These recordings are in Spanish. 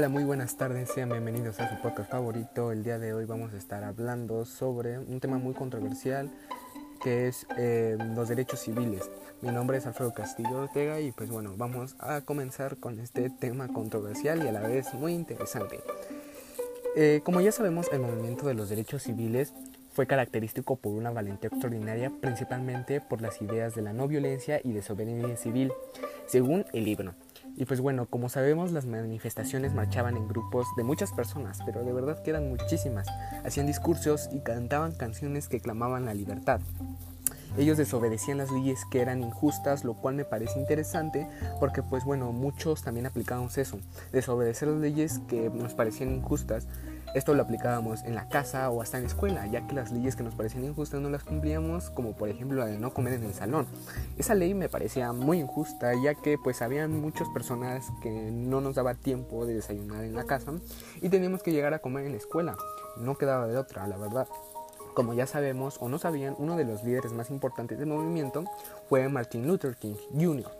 Hola, muy buenas tardes, sean bienvenidos a su podcast favorito. El día de hoy vamos a estar hablando sobre un tema muy controversial que es eh, los derechos civiles. Mi nombre es Alfredo Castillo Ortega y pues bueno, vamos a comenzar con este tema controversial y a la vez muy interesante. Eh, como ya sabemos, el movimiento de los derechos civiles fue característico por una valentía extraordinaria, principalmente por las ideas de la no violencia y de soberanía civil, según el libro. Y pues bueno, como sabemos, las manifestaciones marchaban en grupos de muchas personas, pero de verdad que eran muchísimas. Hacían discursos y cantaban canciones que clamaban la libertad. Ellos desobedecían las leyes que eran injustas, lo cual me parece interesante porque pues bueno, muchos también aplicábamos eso, desobedecer las leyes que nos parecían injustas esto lo aplicábamos en la casa o hasta en la escuela, ya que las leyes que nos parecían injustas no las cumplíamos, como por ejemplo la de no comer en el salón. Esa ley me parecía muy injusta, ya que pues habían muchas personas que no nos daba tiempo de desayunar en la casa y teníamos que llegar a comer en la escuela. No quedaba de otra, la verdad. Como ya sabemos o no sabían, uno de los líderes más importantes del movimiento fue Martin Luther King Jr.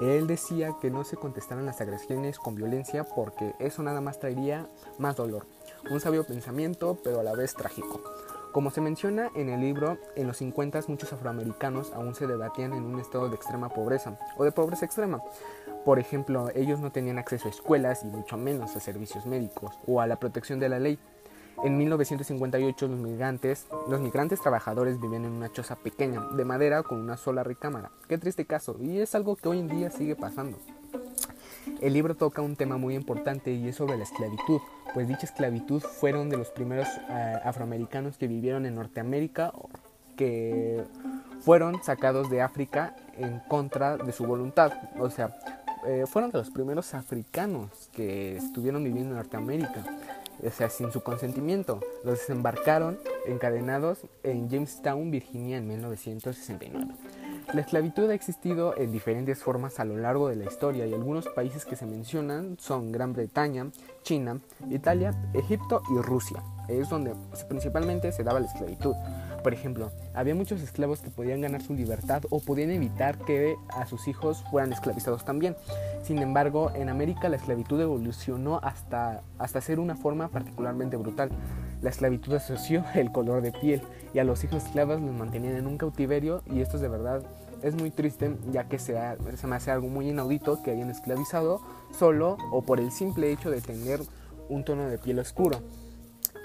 Él decía que no se contestaran las agresiones con violencia porque eso nada más traería más dolor. Un sabio pensamiento, pero a la vez trágico. Como se menciona en el libro, en los 50 muchos afroamericanos aún se debatían en un estado de extrema pobreza o de pobreza extrema. Por ejemplo, ellos no tenían acceso a escuelas y mucho menos a servicios médicos o a la protección de la ley. En 1958 los migrantes, los migrantes trabajadores vivían en una choza pequeña de madera con una sola recámara. Qué triste caso, y es algo que hoy en día sigue pasando. El libro toca un tema muy importante y es sobre la esclavitud, pues dicha esclavitud fueron de los primeros eh, afroamericanos que vivieron en Norteamérica que fueron sacados de África en contra de su voluntad. O sea, eh, fueron de los primeros africanos que estuvieron viviendo en Norteamérica o sea, sin su consentimiento. Los desembarcaron encadenados en Jamestown, Virginia, en 1969. La esclavitud ha existido en diferentes formas a lo largo de la historia y algunos países que se mencionan son Gran Bretaña, China, Italia, Egipto y Rusia. Es donde principalmente se daba la esclavitud. Por ejemplo, había muchos esclavos que podían ganar su libertad o podían evitar que a sus hijos fueran esclavizados también. Sin embargo, en América la esclavitud evolucionó hasta, hasta ser una forma particularmente brutal. La esclavitud asoció el color de piel y a los hijos esclavos los mantenían en un cautiverio y esto es de verdad es muy triste ya que se, se me hace algo muy inaudito que hayan esclavizado solo o por el simple hecho de tener un tono de piel oscuro.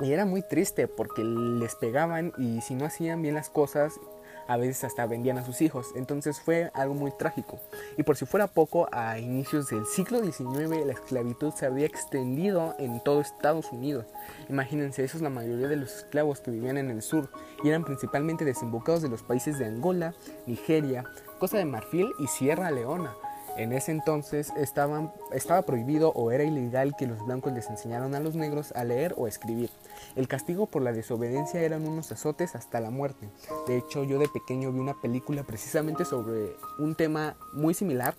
Y era muy triste porque les pegaban y si no hacían bien las cosas, a veces hasta vendían a sus hijos. Entonces fue algo muy trágico. Y por si fuera poco, a inicios del siglo XIX la esclavitud se había extendido en todo Estados Unidos. Imagínense, eso es la mayoría de los esclavos que vivían en el sur y eran principalmente desembocados de los países de Angola, Nigeria, Costa de Marfil y Sierra Leona. En ese entonces estaba prohibido o era ilegal que los blancos les enseñaran a los negros a leer o escribir. El castigo por la desobediencia eran unos azotes hasta la muerte. De hecho, yo de pequeño vi una película precisamente sobre un tema muy similar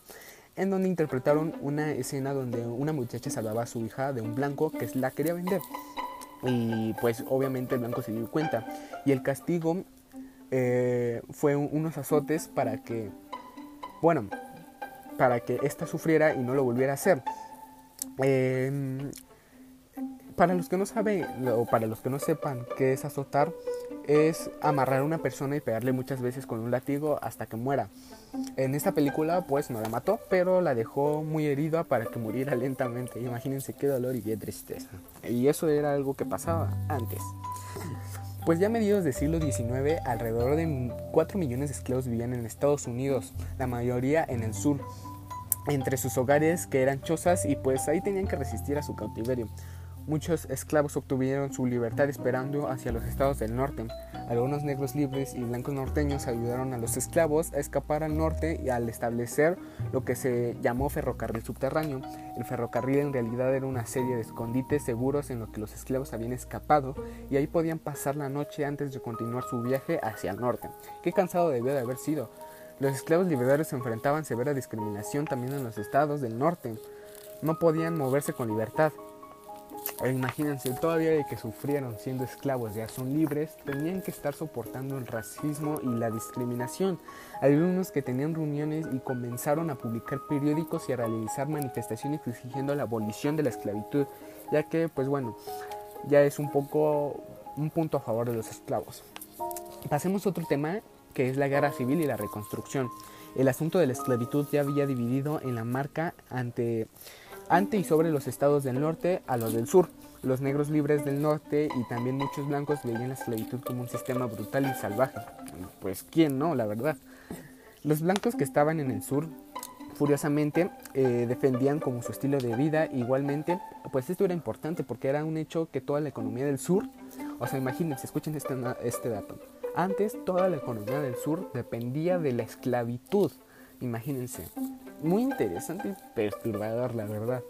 en donde interpretaron una escena donde una muchacha salvaba a su hija de un blanco que la quería vender. Y pues obviamente el blanco se dio cuenta. Y el castigo eh, fue unos azotes para que, bueno, para que ésta sufriera y no lo volviera a hacer. Em, para los que no saben o para los que no sepan qué es azotar, es amarrar a una persona y pegarle muchas veces con un látigo hasta que muera. En esta película pues no la mató, pero la dejó muy herida para que muriera lentamente. Imagínense qué dolor y qué tristeza. Y eso era algo que pasaba antes. Pues ya a mediados del siglo XIX, alrededor de 4 millones de esclavos vivían en Estados Unidos, la mayoría en el sur, entre sus hogares que eran chozas y pues ahí tenían que resistir a su cautiverio. Muchos esclavos obtuvieron su libertad esperando hacia los estados del norte. Algunos negros libres y blancos norteños ayudaron a los esclavos a escapar al norte y al establecer lo que se llamó ferrocarril subterráneo. El ferrocarril en realidad era una serie de escondites seguros en los que los esclavos habían escapado y ahí podían pasar la noche antes de continuar su viaje hacia el norte. Qué cansado debió de haber sido. Los esclavos libertarios se enfrentaban severa discriminación también en los estados del norte. No podían moverse con libertad. E imagínense, todavía de que sufrieron siendo esclavos, ya son libres, tenían que estar soportando el racismo y la discriminación. Algunos que tenían reuniones y comenzaron a publicar periódicos y a realizar manifestaciones exigiendo la abolición de la esclavitud, ya que, pues bueno, ya es un poco un punto a favor de los esclavos. Pasemos a otro tema que es la guerra civil y la reconstrucción. El asunto de la esclavitud ya había dividido en la marca ante, ante y sobre los estados del norte a los del sur. Los negros libres del norte y también muchos blancos veían la esclavitud como un sistema brutal y salvaje. Pues quién no, la verdad. Los blancos que estaban en el sur furiosamente eh, defendían como su estilo de vida. Igualmente, pues esto era importante porque era un hecho que toda la economía del sur, o sea, imagínense, escuchen este, este dato. Antes toda la economía del sur dependía de la esclavitud. Imagínense. Muy interesante y perturbador, la verdad.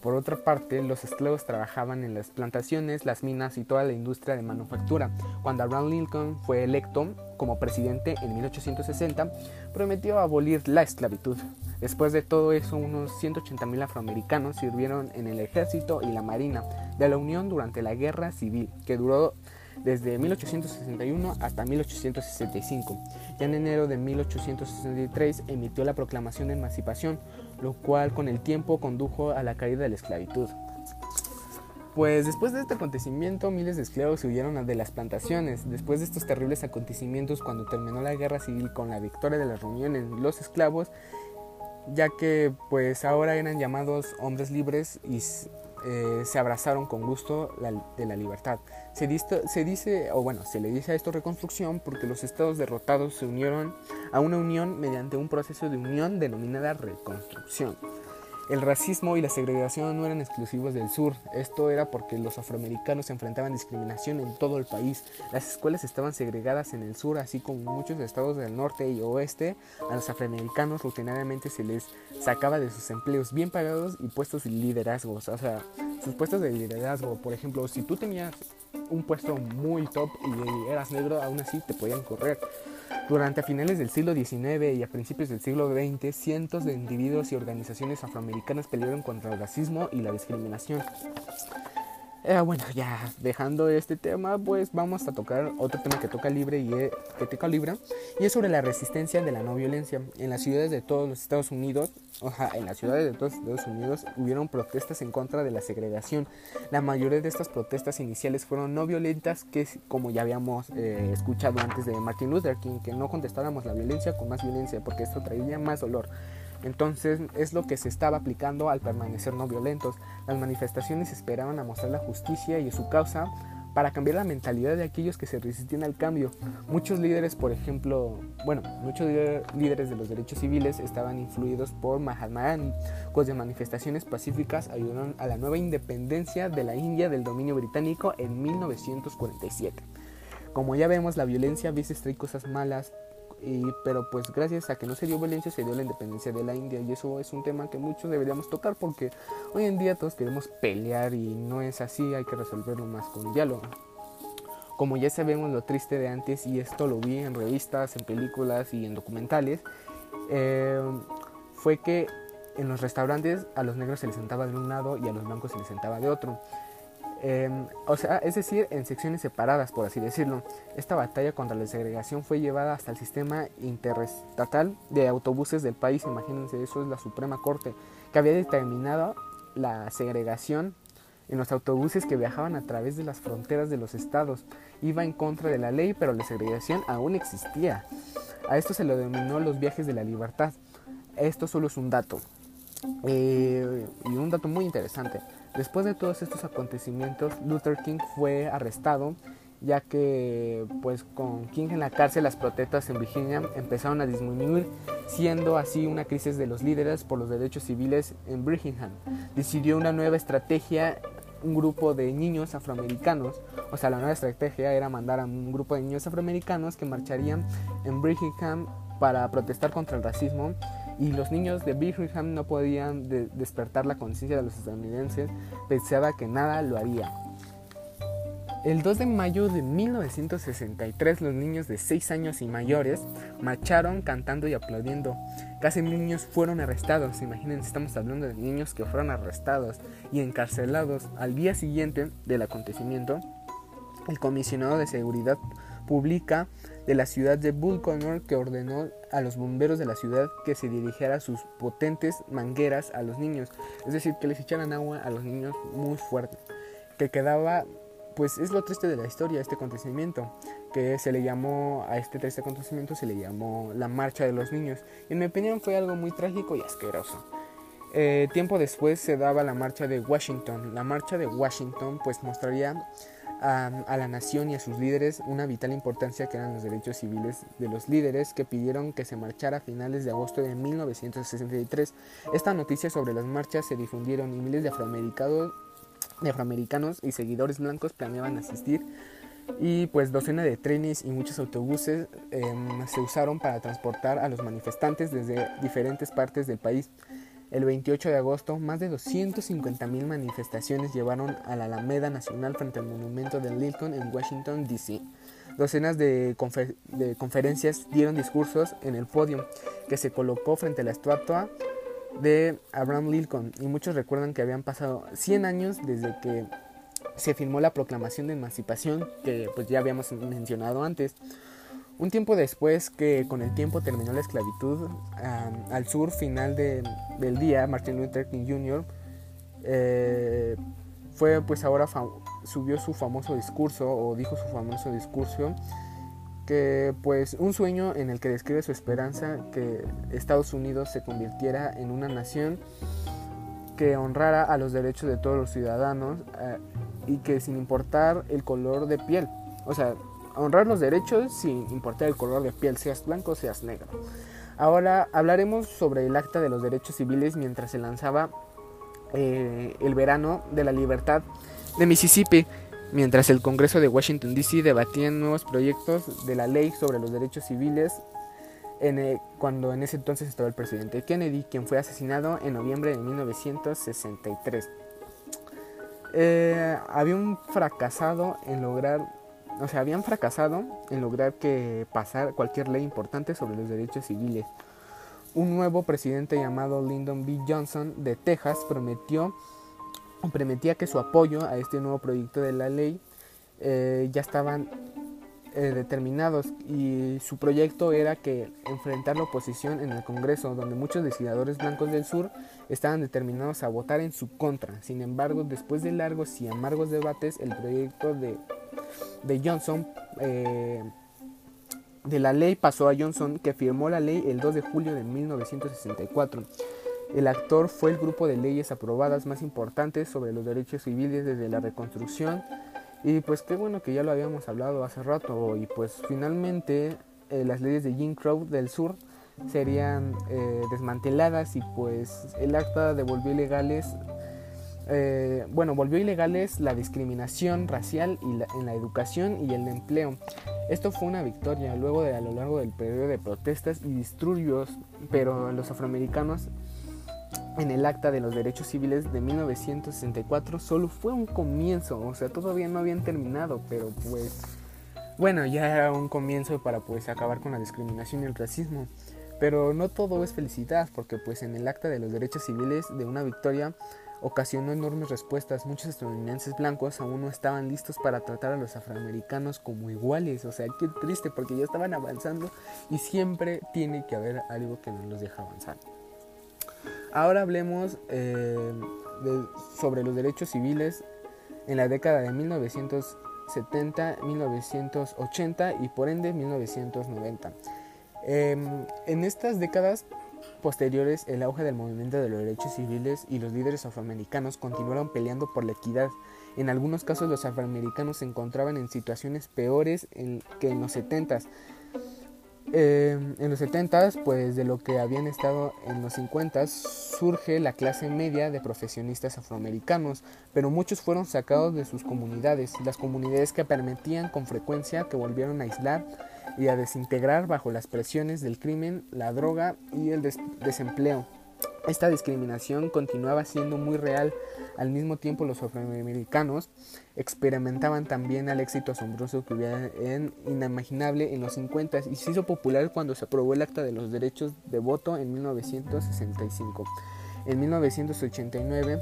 Por otra parte, los esclavos trabajaban en las plantaciones, las minas y toda la industria de manufactura. Cuando Abraham Lincoln fue electo como presidente en 1860, prometió abolir la esclavitud. Después de todo eso, unos 180.000 afroamericanos sirvieron en el ejército y la marina de la Unión durante la Guerra Civil, que duró desde 1861 hasta 1865. Ya en enero de 1863 emitió la Proclamación de Emancipación, lo cual con el tiempo condujo a la caída de la esclavitud. Pues después de este acontecimiento, miles de esclavos huyeron de las plantaciones. Después de estos terribles acontecimientos, cuando terminó la guerra civil con la victoria de la reunión los esclavos, ya que pues ahora eran llamados hombres libres y eh, se abrazaron con gusto de la libertad. Se, se dice, o bueno, se le dice a esto reconstrucción porque los estados derrotados se unieron a una unión mediante un proceso de unión denominada reconstrucción. El racismo y la segregación no eran exclusivos del sur, esto era porque los afroamericanos enfrentaban discriminación en todo el país. Las escuelas estaban segregadas en el sur, así como muchos estados del norte y oeste. A los afroamericanos rutinariamente se les sacaba de sus empleos bien pagados y puestos de liderazgo. O sea, sus puestos de liderazgo, por ejemplo, si tú tenías un puesto muy top y eras negro, aún así te podían correr. Durante finales del siglo XIX y a principios del siglo XX, cientos de individuos y organizaciones afroamericanas pelearon contra el racismo y la discriminación. Eh, bueno, ya dejando este tema, pues vamos a tocar otro tema que toca libre y es, que toca libre y es sobre la resistencia de la no violencia. En las ciudades de todos los Estados Unidos, oja, en las ciudades de todos los Estados Unidos hubieron protestas en contra de la segregación. La mayoría de estas protestas iniciales fueron no violentas, que como ya habíamos eh, escuchado antes de Martin Luther King, que no contestáramos la violencia con más violencia, porque esto traería más dolor. Entonces es lo que se estaba aplicando al permanecer no violentos. Las manifestaciones esperaban a mostrar la justicia y su causa para cambiar la mentalidad de aquellos que se resistían al cambio. Muchos líderes, por ejemplo, bueno, muchos líderes de los derechos civiles estaban influidos por Mahatma Gandhi, cuyas manifestaciones pacíficas ayudaron a la nueva independencia de la India del dominio británico en 1947. Como ya vemos, la violencia a veces trae cosas malas, pero pues gracias a que no se dio violencia se dio la independencia de la India y eso es un tema que muchos deberíamos tocar porque hoy en día todos queremos pelear y no es así, hay que resolverlo más con diálogo. Como ya sabemos lo triste de antes y esto lo vi en revistas, en películas y en documentales, eh, fue que en los restaurantes a los negros se les sentaba de un lado y a los blancos se les sentaba de otro. Em, o sea, es decir, en secciones separadas, por así decirlo. Esta batalla contra la segregación fue llevada hasta el sistema interestatal de autobuses del país. Imagínense, eso es la Suprema Corte, que había determinado la segregación en los autobuses que viajaban a través de las fronteras de los estados. Iba en contra de la ley, pero la segregación aún existía. A esto se lo denominó los viajes de la libertad. Esto solo es un dato. Eh, y un dato muy interesante. Después de todos estos acontecimientos, Luther King fue arrestado, ya que pues con King en la cárcel las protestas en Virginia empezaron a disminuir, siendo así una crisis de los líderes por los derechos civiles en Birmingham. Decidió una nueva estrategia un grupo de niños afroamericanos, o sea, la nueva estrategia era mandar a un grupo de niños afroamericanos que marcharían en Birmingham para protestar contra el racismo y los niños de Birmingham no podían despertar la conciencia de los estadounidenses, pensaba que nada lo haría. El 2 de mayo de 1963 los niños de 6 años y mayores marcharon cantando y aplaudiendo. Casi niños fueron arrestados, imagínense, estamos hablando de niños que fueron arrestados y encarcelados. Al día siguiente del acontecimiento, el comisionado de seguridad pública de la ciudad de Bullconnor que ordenó a los bomberos de la ciudad que se dirigiera sus potentes mangueras a los niños, es decir, que les echaran agua a los niños muy fuerte, que quedaba pues es lo triste de la historia, este acontecimiento, que se le llamó, a este triste acontecimiento se le llamó la marcha de los niños. Y en mi opinión fue algo muy trágico y asqueroso. Eh, tiempo después se daba la marcha de Washington. La marcha de Washington pues mostraría a, la nación y a sus líderes una vital importancia que eran los derechos civiles de los líderes que pidieron que se marchara a finales de agosto de 1963. Esta noticia sobre las marchas se difundieron y miles de afroamericanos afroamericanos y seguidores blancos planeaban asistir y pues docenas de trenes y muchos autobuses em, se usaron para transportar a los manifestantes desde diferentes partes del país. El 28 de agosto, más de 250.000 manifestaciones llevaron a la Alameda Nacional frente al monumento de Lincoln en Washington, D.C. Docenas de, de conferencias dieron discursos en el podio que se colocó frente a la estatua de Abraham Lincoln y muchos recuerdan que habían pasado 100 años desde que se firmó la proclamación de emancipación que pues ya habíamos mencionado antes. Un tiempo después que con el tiempo terminó la esclavitud, al sur final del día, Martin Luther King Jr. Eh, fue pues ahora subió su famoso discurso o dijo su famoso discurso que pues un sueño en el que describe su esperanza que Estados Unidos se convirtiera en una nación que honrara a los derechos de todos los ciudadanos eh, y que sin importar el color de piel, o sea, honrar los derechos sin importar el color de piel, seas blanco o seas negro. Ahora hablaremos sobre el Acta de los Derechos Civiles mientras se lanzaba eh, el verano de la libertad de Mississippi mientras el Congreso de Washington, D.C. debatía nuevos proyectos de la ley sobre los derechos civiles, cuando en ese entonces estaba el presidente Kennedy, quien fue asesinado en noviembre de 1963. Eh, habían fracasado en lograr, o sea, habían fracasado en lograr que pasar cualquier ley importante sobre los derechos civiles. Un nuevo presidente llamado Lyndon B. Johnson de Texas prometió prometía que su apoyo a este nuevo proyecto de la ley eh, ya estaban eh, determinados y su proyecto era que enfrentar la oposición en el Congreso, donde muchos legisladores blancos del sur estaban determinados a votar en su contra. Sin embargo, después de largos y amargos debates, el proyecto de, de Johnson eh, de la ley pasó a Johnson, que firmó la ley el 2 de julio de 1964. El actor fue el grupo de leyes aprobadas más importantes sobre los derechos civiles desde la reconstrucción y pues qué bueno que ya lo habíamos hablado hace rato y pues finalmente eh, las leyes de Jim Crow del sur serían eh, desmanteladas y pues el acta devolvió ilegales eh, bueno, volvió ilegales la discriminación racial y en la educación y el empleo. Esto fue una victoria luego de a lo largo del periodo de protestas y disturbios, pero los afroamericanos en el Acta de los Derechos Civiles de 1964 solo fue un comienzo, o sea, todavía no habían terminado, pero pues bueno, ya era un comienzo para pues acabar con la discriminación y el racismo. Pero no todo es felicidad, porque pues en el Acta de los Derechos Civiles de una victoria ocasionó enormes respuestas. Muchos estadounidenses blancos aún no estaban listos para tratar a los afroamericanos como iguales. O sea, qué triste porque ya estaban avanzando y siempre tiene que haber algo que no los deja avanzar. Ahora hablemos eh, sobre los derechos civiles en la década de 1970, 1980 y por ende 1990. Em, en estas décadas posteriores, el auge del movimiento de los derechos civiles y los líderes afroamericanos continuaron peleando por la equidad. En algunos casos los afroamericanos se encontraban en situaciones peores que en los 70s, eh, en los 70 pues de lo que habían estado en los 50 surge la clase media de profesionistas afroamericanos, pero muchos fueron sacados de sus comunidades, las comunidades que permitían con frecuencia que volvieron a aislar y a desintegrar bajo las presiones del crimen, la droga y el desempleo. Esta discriminación continuaba siendo muy real. Al mismo tiempo los afroamericanos experimentaban también el éxito asombroso que hubiera en inimaginable en los 50 y se hizo popular cuando se aprobó el Acta de los Derechos de Voto en 1965. En 1989,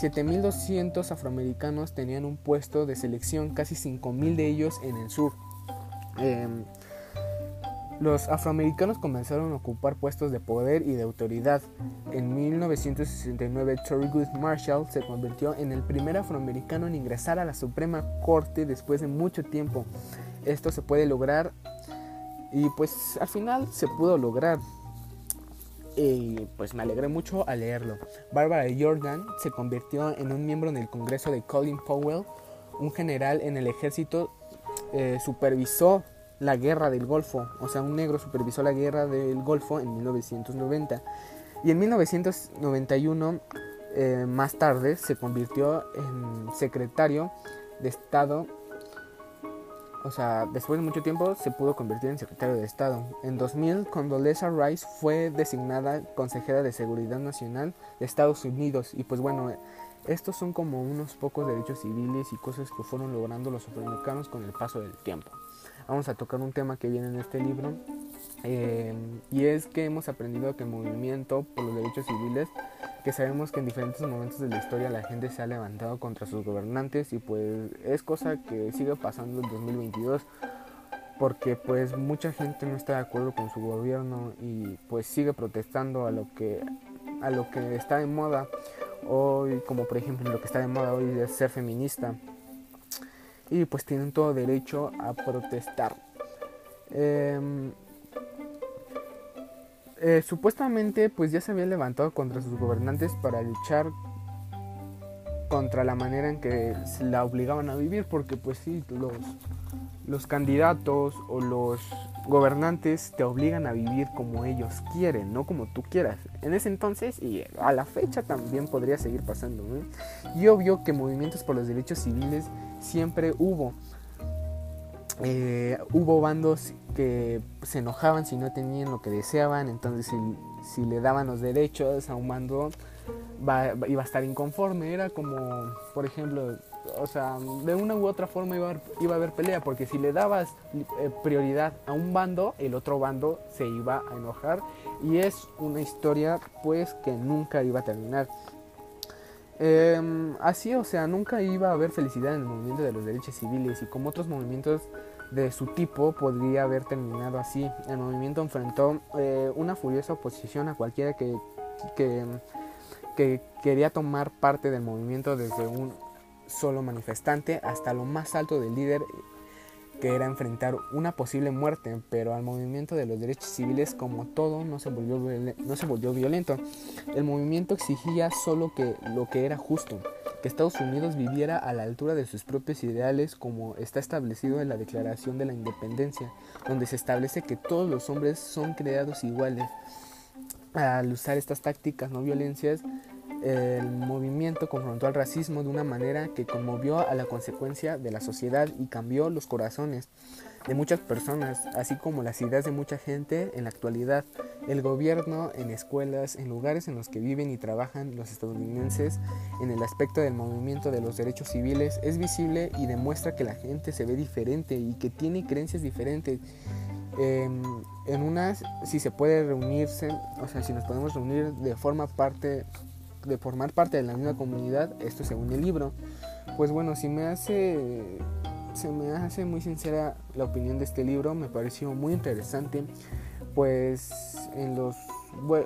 7.200 afroamericanos tenían un puesto de selección, casi 5.000 de ellos en el sur. Em, los afroamericanos comenzaron a ocupar puestos de poder y de autoridad. En 1969, Thurgood Marshall se convirtió en el primer afroamericano en ingresar a la Suprema Corte después de mucho tiempo. Esto se puede lograr y pues al final se pudo lograr. Y pues me alegré mucho al leerlo. Barbara Jordan se convirtió en un miembro del Congreso de Colin Powell, un general en el ejército, eh, supervisó la guerra del Golfo, o sea, un negro supervisó la guerra del Golfo en 1990 y en 1991 eh, más tarde se convirtió en secretario de Estado, o sea, después de mucho tiempo se pudo convertir en secretario de Estado. En 2000, Condoleezza Rice fue designada consejera de Seguridad Nacional de Estados Unidos. Y pues bueno, estos son como unos pocos derechos civiles y cosas que fueron logrando los afroamericanos con el paso del tiempo vamos a tocar un tema que viene en este libro eh, y es que hemos aprendido que el movimiento por los derechos civiles, que sabemos que en diferentes momentos de la historia la gente se ha levantado contra sus gobernantes y pues es cosa que sigue pasando en 2022 porque pues mucha gente no está de acuerdo con su gobierno y pues sigue protestando a lo que a lo que está de moda hoy como por ejemplo lo que está de moda hoy es ser feminista y pues tienen todo derecho a protestar. Em, eh, supuestamente pues ya se había levantado contra sus gobernantes para luchar contra la manera en que se la obligaban a vivir porque pues sí los, los candidatos o los gobernantes te obligan a vivir como ellos quieren, no como tú quieras. En ese entonces y a la fecha también podría seguir pasando. Y obvio que movimientos por los derechos civiles siempre hubo. Eh, hubo bandos que se enojaban si no tenían lo que deseaban, entonces si, le daban los derechos a un bando iba a estar inconforme. Era como, por ejemplo, o sea, de una u otra forma iba a, iba a haber pelea, porque si le dabas eh, prioridad a un bando, el otro bando se iba a enojar y es una historia pues que nunca iba a terminar. Em, así, o sea, nunca iba a haber felicidad en el movimiento de los derechos civiles y como otros movimientos de su tipo podría haber terminado así. El movimiento enfrentó eh, una furiosa oposición a cualquiera que, que quería tomar parte del movimiento desde un solo manifestante hasta lo más alto del líder que era enfrentar una posible muerte, pero al movimiento de los derechos civiles como todo no se volvió, no se volvió violento. El movimiento exigía solo que lo que era justo, que Estados Unidos viviera a la altura de sus propios ideales como está establecido en la Declaración de la Independencia, donde se establece que todos los hombres son creados iguales. Al usar estas tácticas no violencias, el movimiento confrontó al racismo de una manera que conmovió a la consecuencia de la sociedad y cambió los corazones de muchas personas, así como las ideas de mucha gente en la actualidad. El gobierno, en escuelas, en lugares en los que viven y trabajan los estadounidenses, en el aspecto del movimiento de los derechos civiles, es visible y demuestra que la gente se ve diferente y que tiene creencias diferentes. Em, en unas, si se puede reunirse, o sea, si nos podemos reunir de forma parte de formar parte de la misma comunidad, esto según el libro, pues bueno, si me hace se me hace muy sincera la opinión de este libro, me pareció muy interesante, pues en los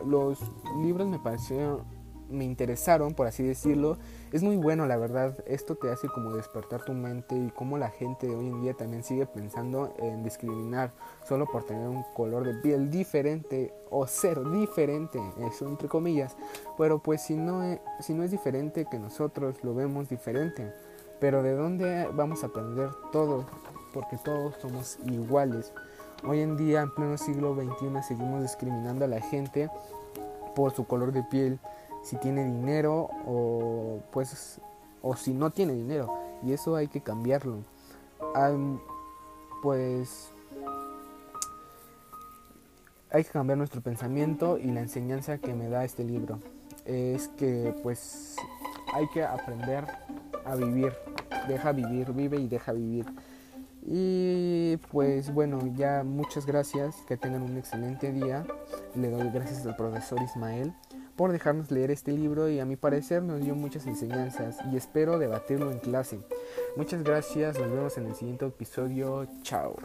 los libros me parecieron me interesaron, por así decirlo. Es muy bueno, la verdad. Esto te hace como despertar tu mente y cómo la gente de hoy en día también sigue pensando en discriminar solo por tener un color de piel diferente o ser diferente, eso entre comillas. Pero pues si no, es, si no es diferente que nosotros lo vemos diferente. Pero ¿de dónde vamos a aprender todo? Porque todos somos iguales. Hoy en día, en pleno siglo XXI, seguimos discriminando a la gente por su color de piel, si tiene dinero o pues o si no tiene dinero. Y eso hay que cambiarlo. Pues hay que cambiar nuestro pensamiento y la enseñanza que me da este libro. Es que pues hay que aprender a vivir, deja vivir, vive y deja vivir. Y pues bueno, ya muchas gracias, que tengan un excelente día. Le doy gracias al profesor Ismael por dejarnos leer este libro y a mi parecer nos dio muchas enseñanzas y espero debatirlo en clase. Muchas gracias, nos vemos en el siguiente episodio, chao.